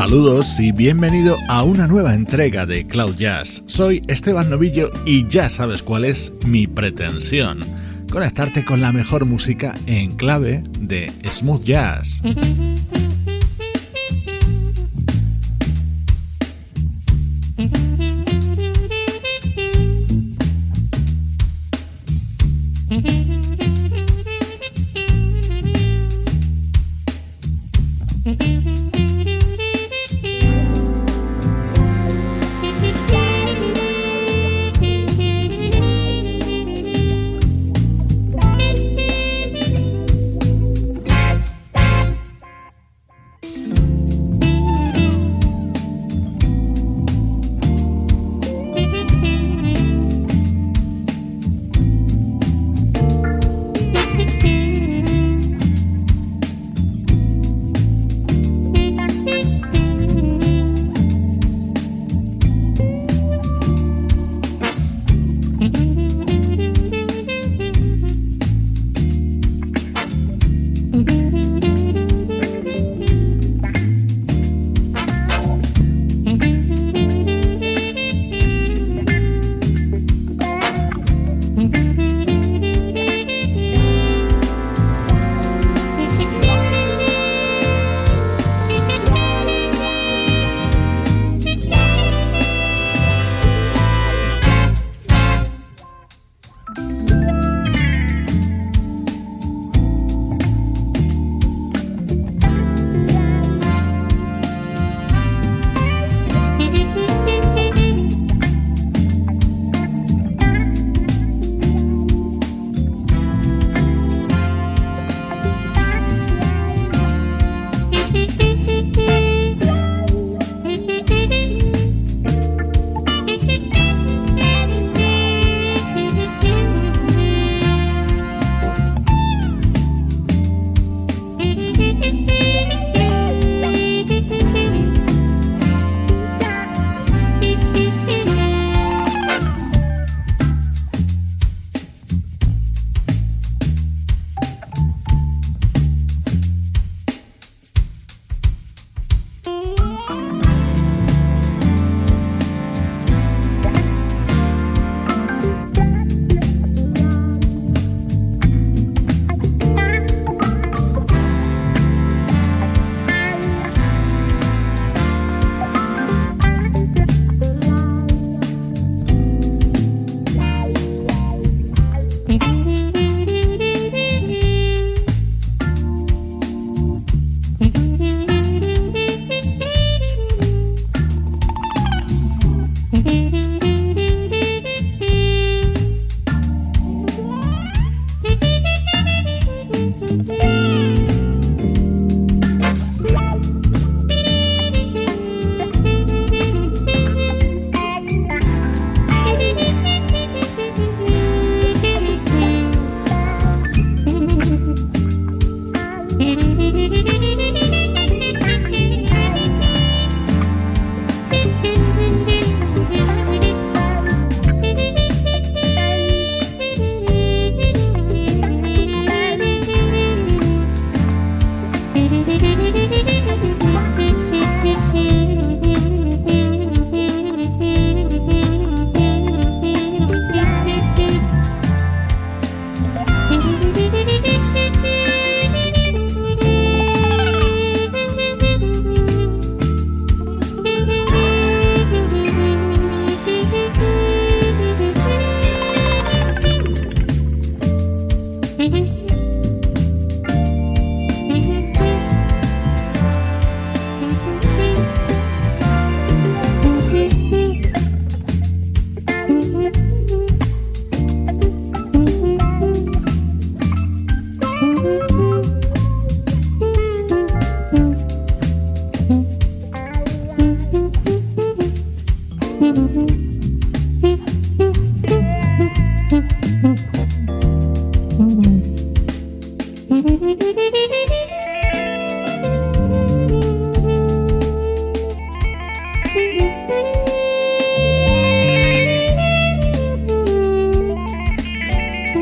Saludos y bienvenido a una nueva entrega de Cloud Jazz. Soy Esteban Novillo y ya sabes cuál es mi pretensión. Conectarte con la mejor música en clave de smooth jazz.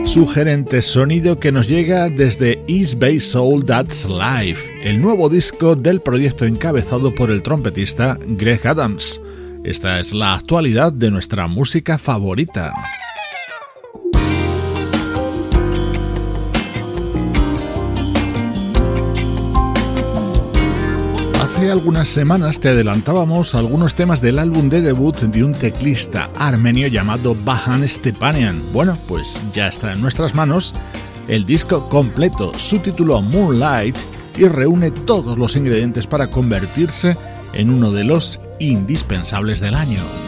sugerente sonido que nos llega desde East Bay Soul That's Life, el nuevo disco del proyecto encabezado por el trompetista Greg Adams. Esta es la actualidad de nuestra música favorita. Hace algunas semanas te adelantábamos algunos temas del álbum de debut de un teclista armenio llamado Bahan Stepanian. Bueno, pues ya está en nuestras manos el disco completo, su título Moonlight, y reúne todos los ingredientes para convertirse en uno de los indispensables del año.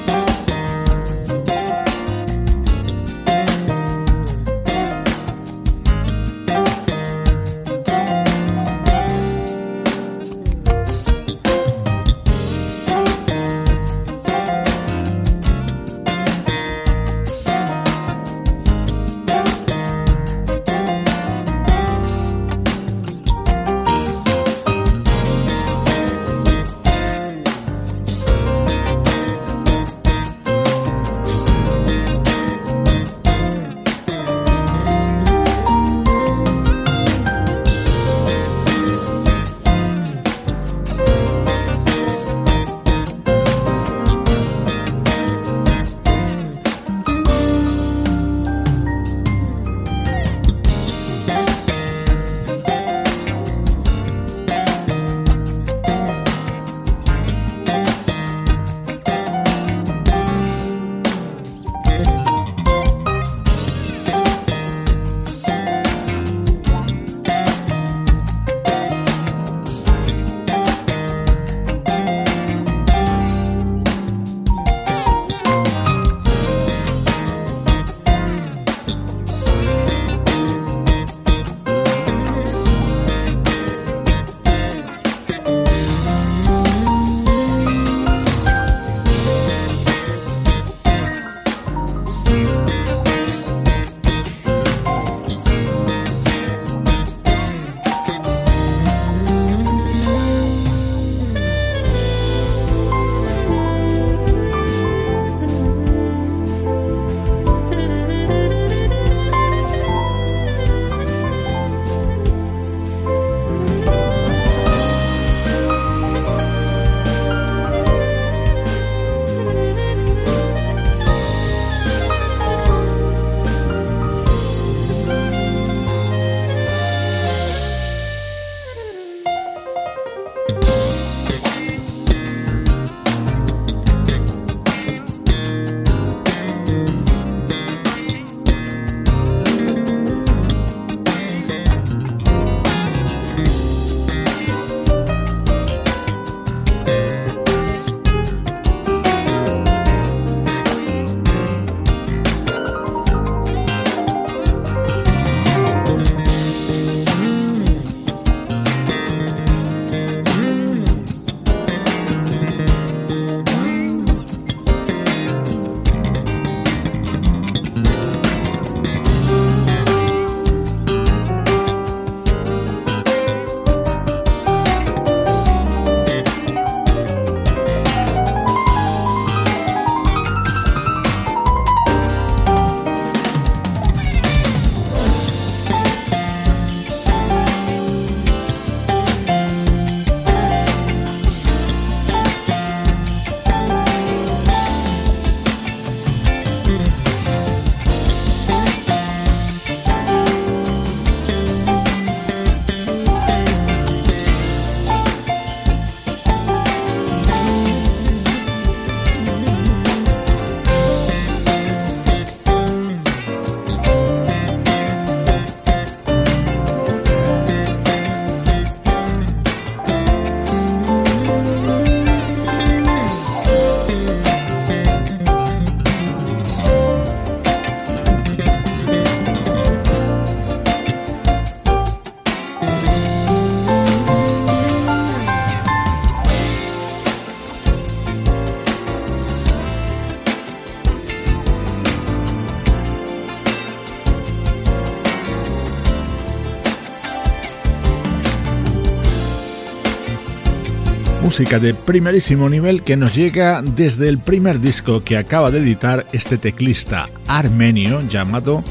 Música de primerísimo nivel que nos llega desde el primer disco que acaba de editar este teclista armenio llamado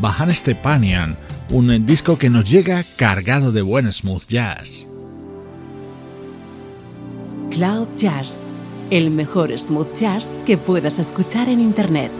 Bahan Stepanian, un disco que nos llega cargado de buen smooth jazz. Cloud Jazz, el mejor smooth jazz que puedas escuchar en Internet.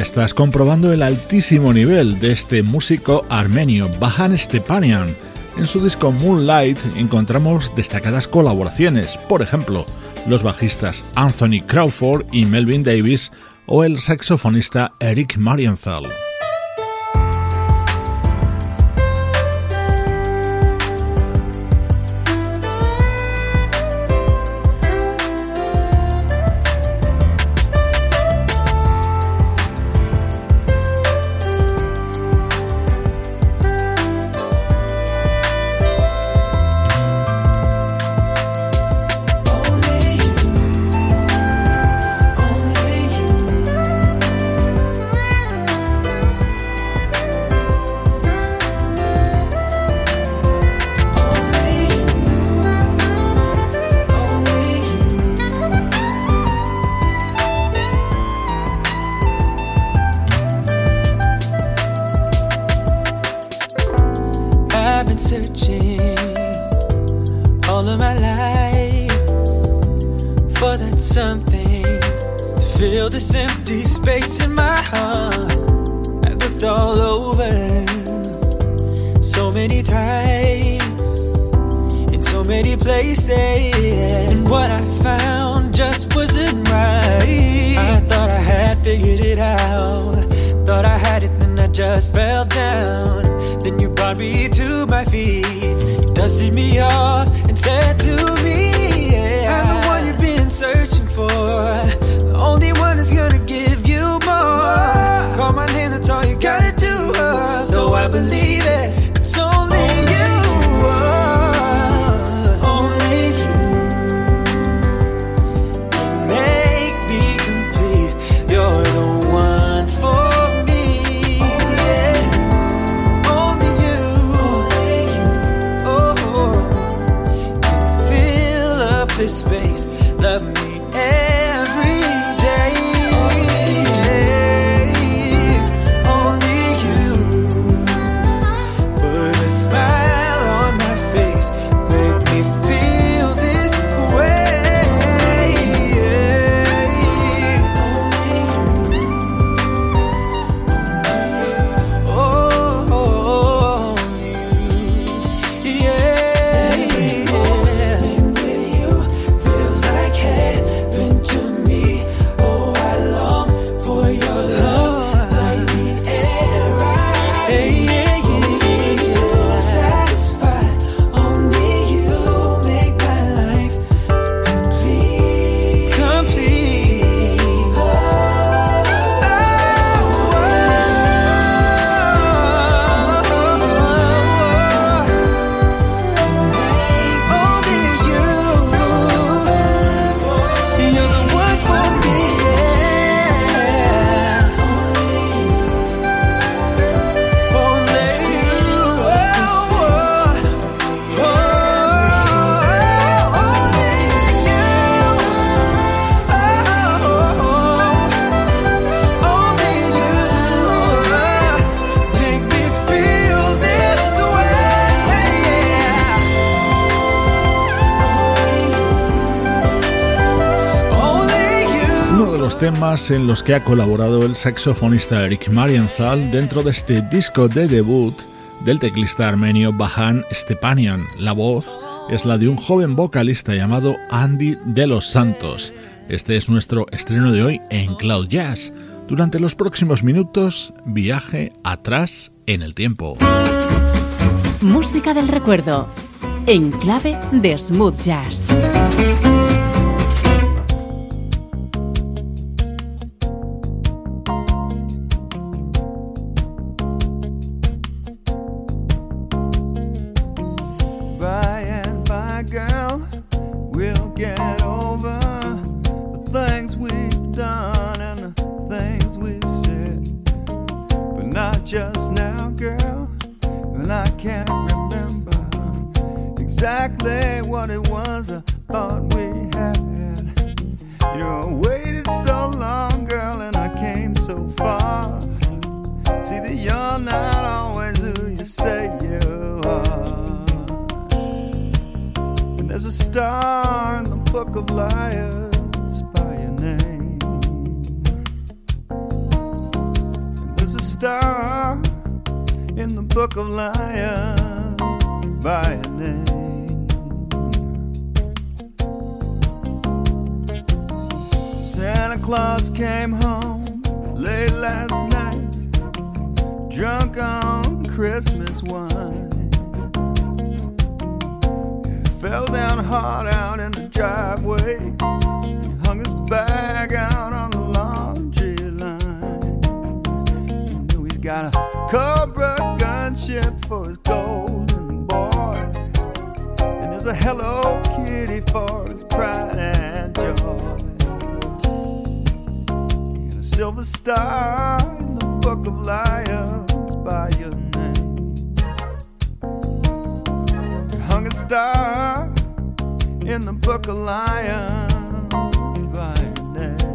Estás comprobando el altísimo nivel de este músico armenio Bahan Stepanian. En su disco Moonlight encontramos destacadas colaboraciones, por ejemplo, los bajistas Anthony Crawford y Melvin Davis o el saxofonista Eric Marienthal. de los temas en los que ha colaborado el saxofonista Eric Marienthal dentro de este disco de debut del teclista armenio Bahan Stepanian. La voz es la de un joven vocalista llamado Andy de los Santos. Este es nuestro estreno de hoy en Cloud Jazz. Durante los próximos minutos, viaje atrás en el tiempo. Música del recuerdo, en clave de smooth jazz. was a Hello Kitty for his pride and joy. And a silver star in the book of lions by your name. Hung a star in the book of lions by your name.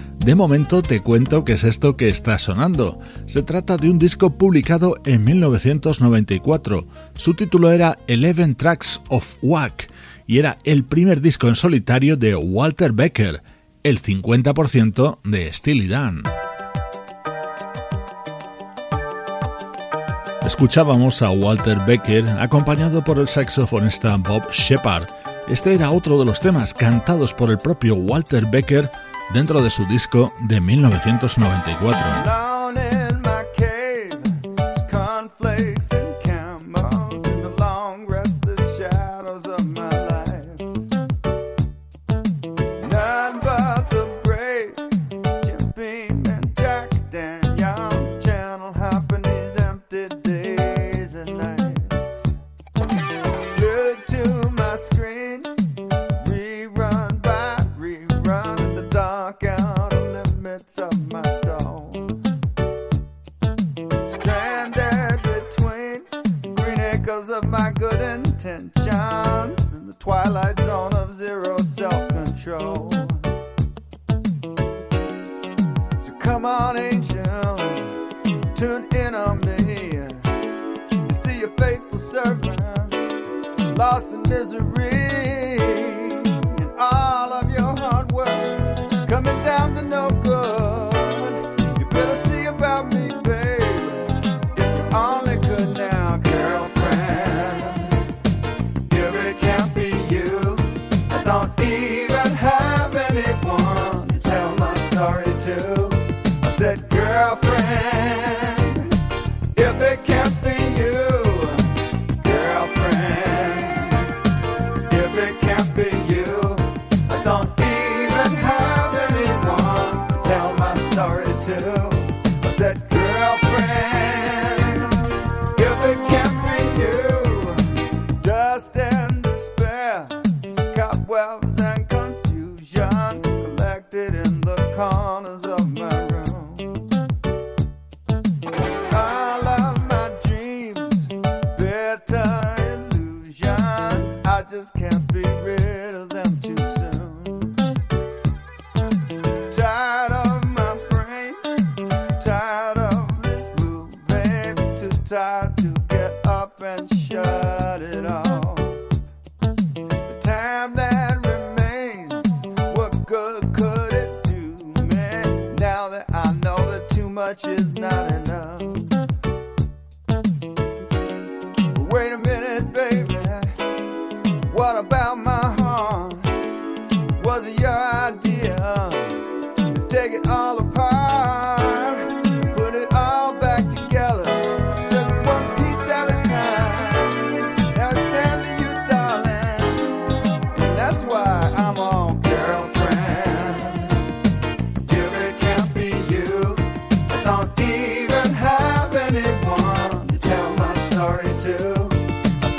De momento te cuento qué es esto que está sonando. Se trata de un disco publicado en 1994. Su título era Eleven Tracks of Wack y era el primer disco en solitario de Walter Becker, el 50% de Steely Dan. Escuchábamos a Walter Becker acompañado por el saxofonista Bob Shepard. Este era otro de los temas cantados por el propio Walter Becker dentro de su disco de 1994. ten chance in the twilight zone of zero self control. So come on, angel, tune in on me. You see your faithful servant lost in misery.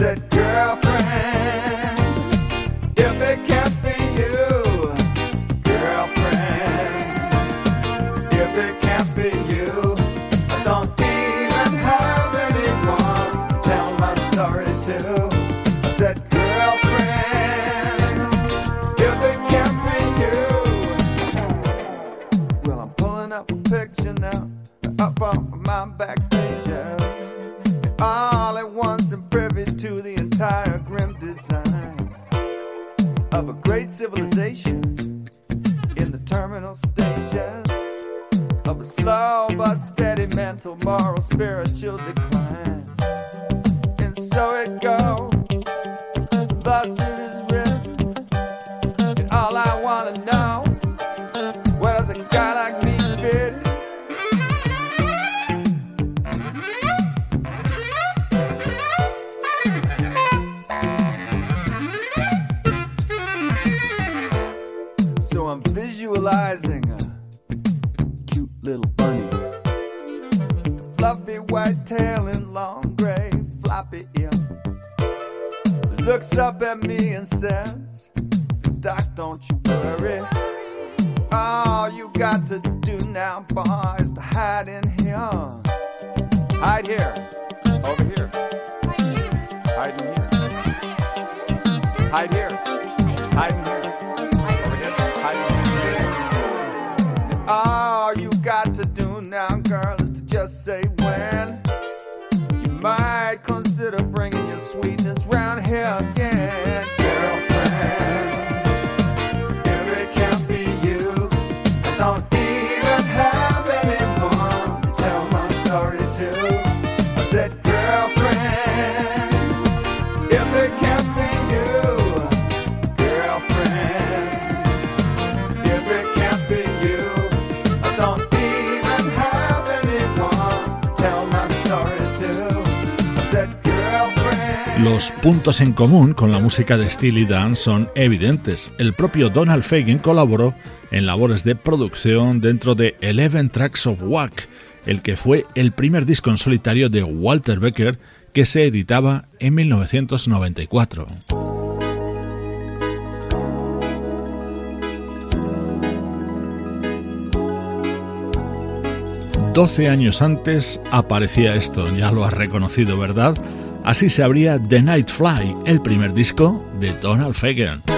said civilization in the terminal stages of a slow but steady mental, moral, spiritual. Los puntos en común con la música de Steely Dan son evidentes. El propio Donald Fagen colaboró en labores de producción dentro de Eleven Tracks of Wack, el que fue el primer disco en solitario de Walter Becker que se editaba en 1994. Doce años antes aparecía esto, ya lo has reconocido, ¿verdad? Así se abría The Night Fly, el primer disco de Donald Fagen.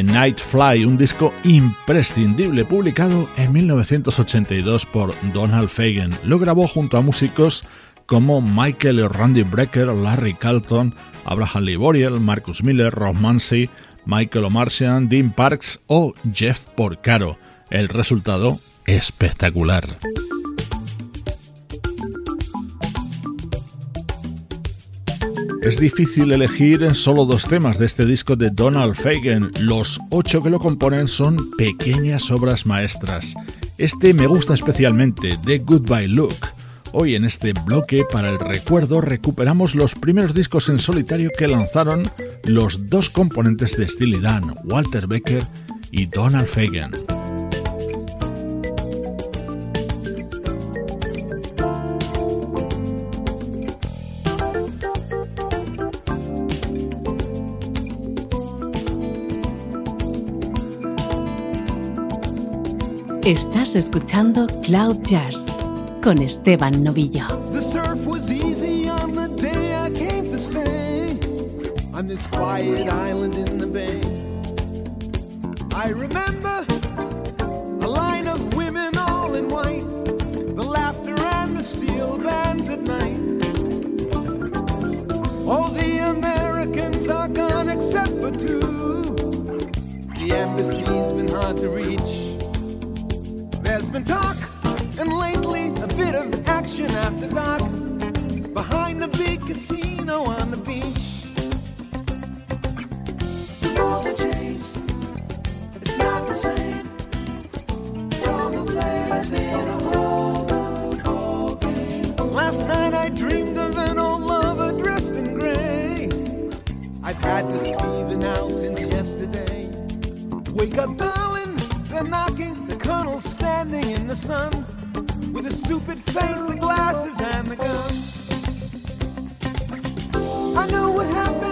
The Night Fly, un disco imprescindible publicado en 1982 por Donald Fagen. Lo grabó junto a músicos como Michael Randy Brecker, Larry Carlton, Abraham Lee Boriel, Marcus Miller, Rob Munsey, Michael O'Martian, Dean Parks o Jeff Porcaro. El resultado espectacular. Es difícil elegir solo dos temas de este disco de Donald Fagen. Los ocho que lo componen son pequeñas obras maestras. Este me gusta especialmente, The Goodbye Look. Hoy en este bloque para el recuerdo recuperamos los primeros discos en solitario que lanzaron los dos componentes de Steely Dan, Walter Becker y Donald Fagen. Estás escuchando Cloud Jazz con Esteban Novillo. The surf was easy on the day I came to stay on this quiet island in the bay. I remember a line of women all in white, the laughter and the steel bands at night. All the Americans are gone except for two. The embassy's been been talk, and lately a bit of action after dark behind the big casino on the beach. The rules have changed. It's not the same. The players in a whole ball game. Last night I dreamed of an old lover dressed in gray. I've had this fever now since yesterday. Wake up, darling, they're knocking. Standing in the sun with a stupid face, the glasses, and the gun. I know what happened.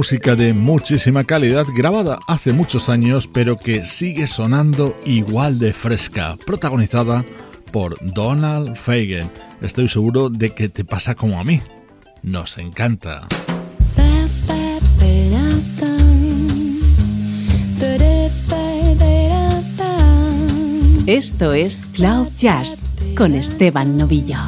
música de muchísima calidad grabada hace muchos años pero que sigue sonando igual de fresca, protagonizada por Donald Fagen. Estoy seguro de que te pasa como a mí. Nos encanta. Esto es Cloud Jazz con Esteban Novillo.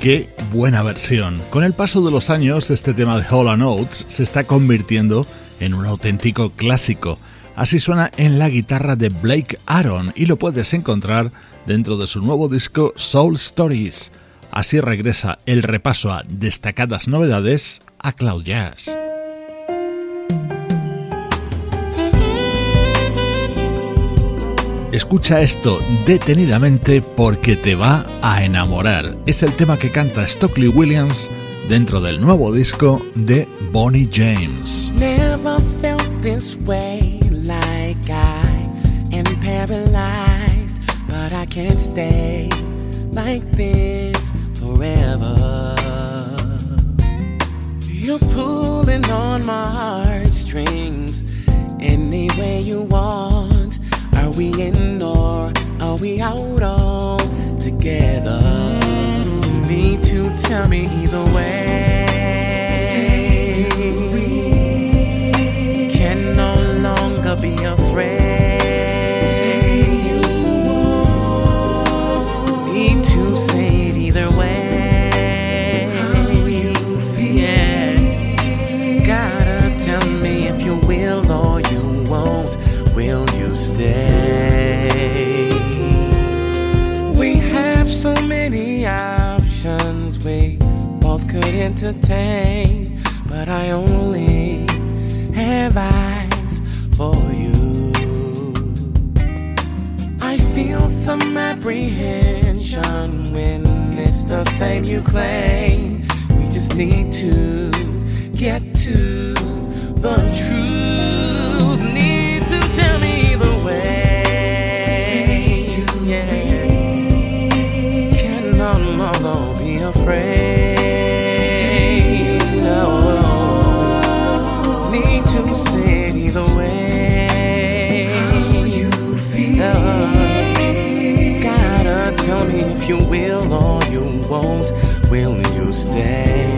Qué buena versión. Con el paso de los años, este tema de Hall Notes se está convirtiendo en un auténtico clásico. Así suena en la guitarra de Blake Aaron y lo puedes encontrar dentro de su nuevo disco Soul Stories. Así regresa el repaso a destacadas novedades a Cloud Jazz. Escucha esto detenidamente porque te va a enamorar. Es el tema que canta Stockley Williams dentro del nuevo disco de Bonnie James. Never felt this way like I am paralyzed, but I can't stay like this forever. You're pulling on my heartstrings any way you want. We in or are we out all together? You need to tell me either way. Say Can no longer be afraid. Could entertain, but I only have eyes for you. I feel some apprehension when it's the same you claim. We just need to get to the truth. You will or you won't. Will you stay?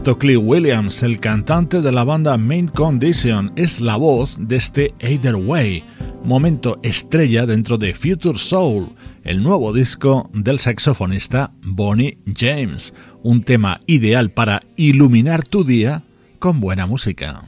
Stockley Williams, el cantante de la banda Main Condition, es la voz de este Either Way, momento estrella dentro de Future Soul, el nuevo disco del saxofonista Bonnie James, un tema ideal para iluminar tu día con buena música.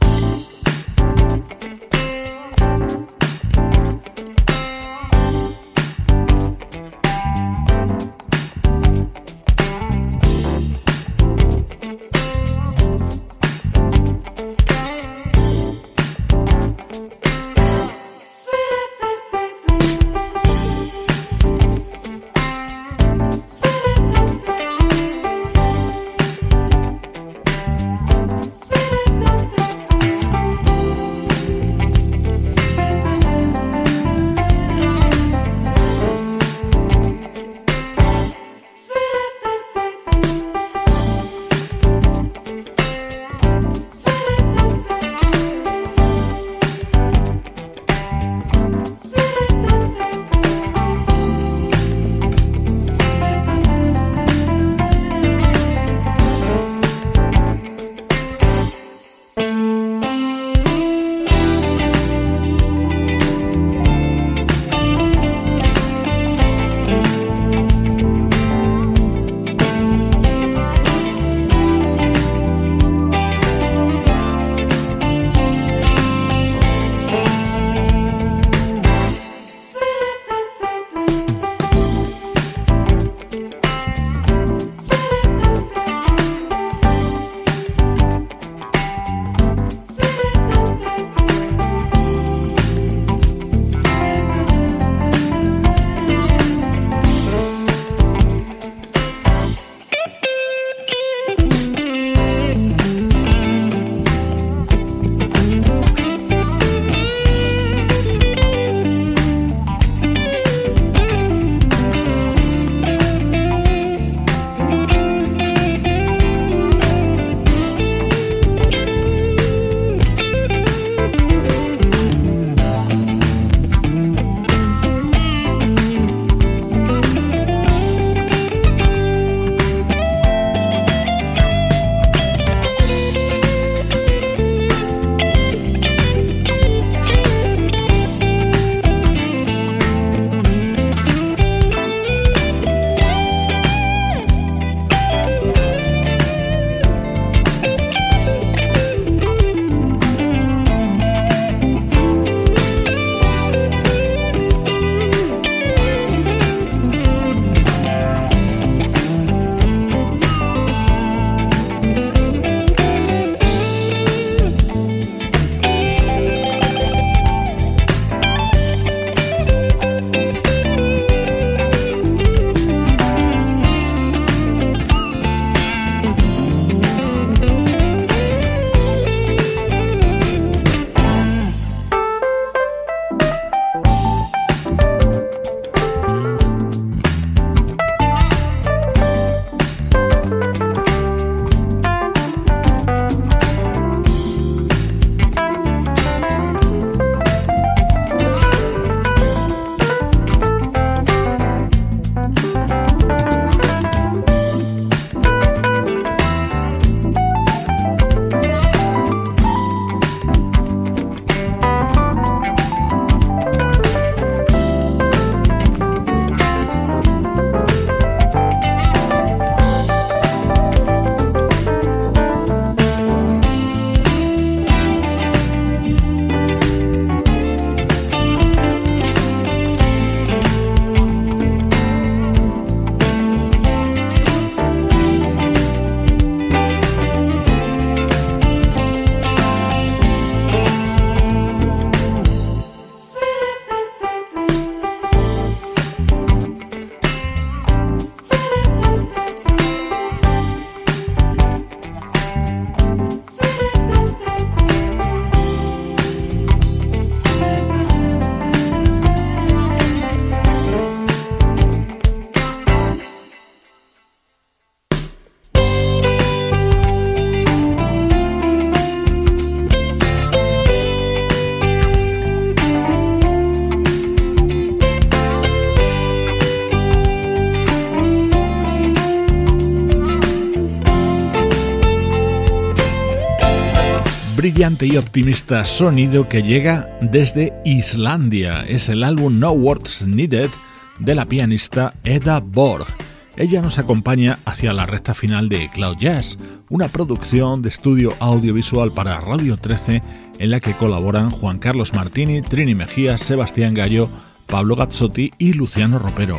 Brillante y optimista sonido que llega desde Islandia. Es el álbum No Words Needed de la pianista Edda Borg. Ella nos acompaña hacia la recta final de Cloud Jazz, una producción de estudio audiovisual para Radio 13 en la que colaboran Juan Carlos Martini, Trini Mejía, Sebastián Gallo, Pablo Gazzotti y Luciano Ropero.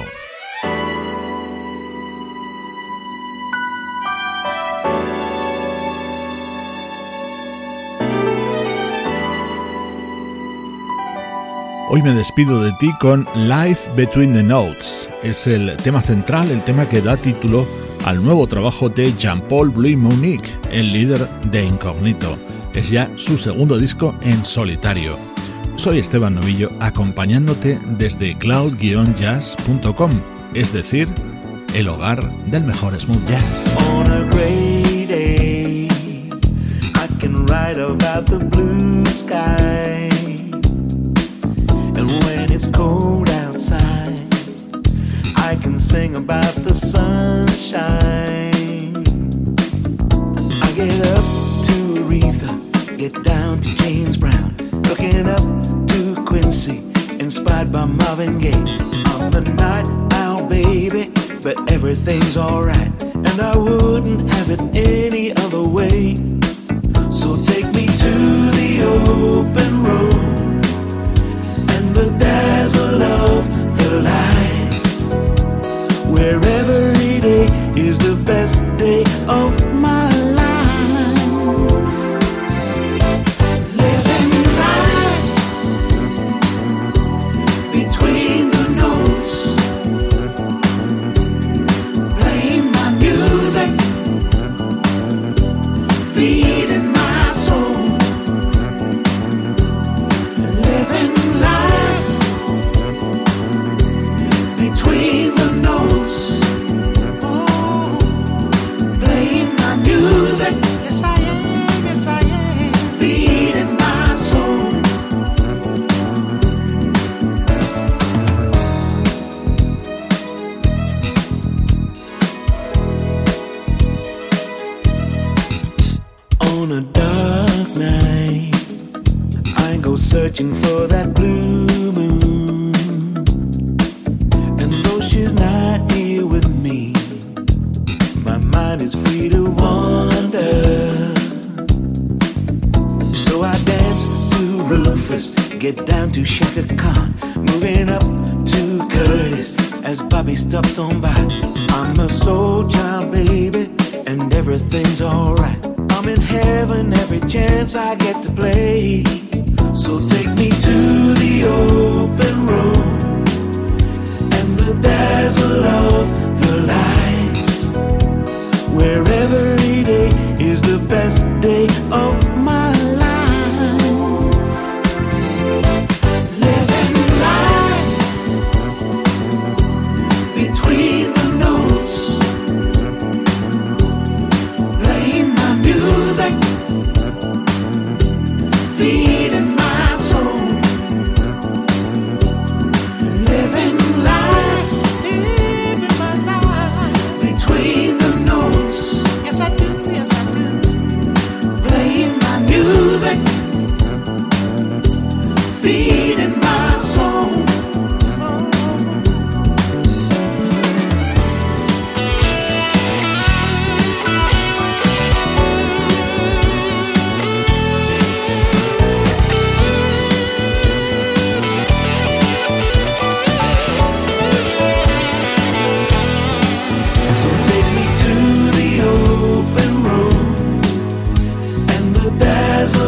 Hoy me despido de ti con Life Between the Notes. Es el tema central, el tema que da título al nuevo trabajo de Jean-Paul Blouy Monique, el líder de Incognito. Es ya su segundo disco en solitario. Soy Esteban Novillo acompañándote desde cloud-jazz.com, es decir, el hogar del mejor smooth jazz. On a gray day, I can write about the blue sky. Cold outside, I can sing about the sunshine. I get up to Aretha, get down to James Brown, looking up to Quincy, inspired by Marvin Gaye. I'm a night owl, baby, but everything's alright, and I wouldn't have it any other way. So take me to the open the dazzle of the lights, where every day is the best day of my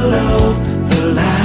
Love the light.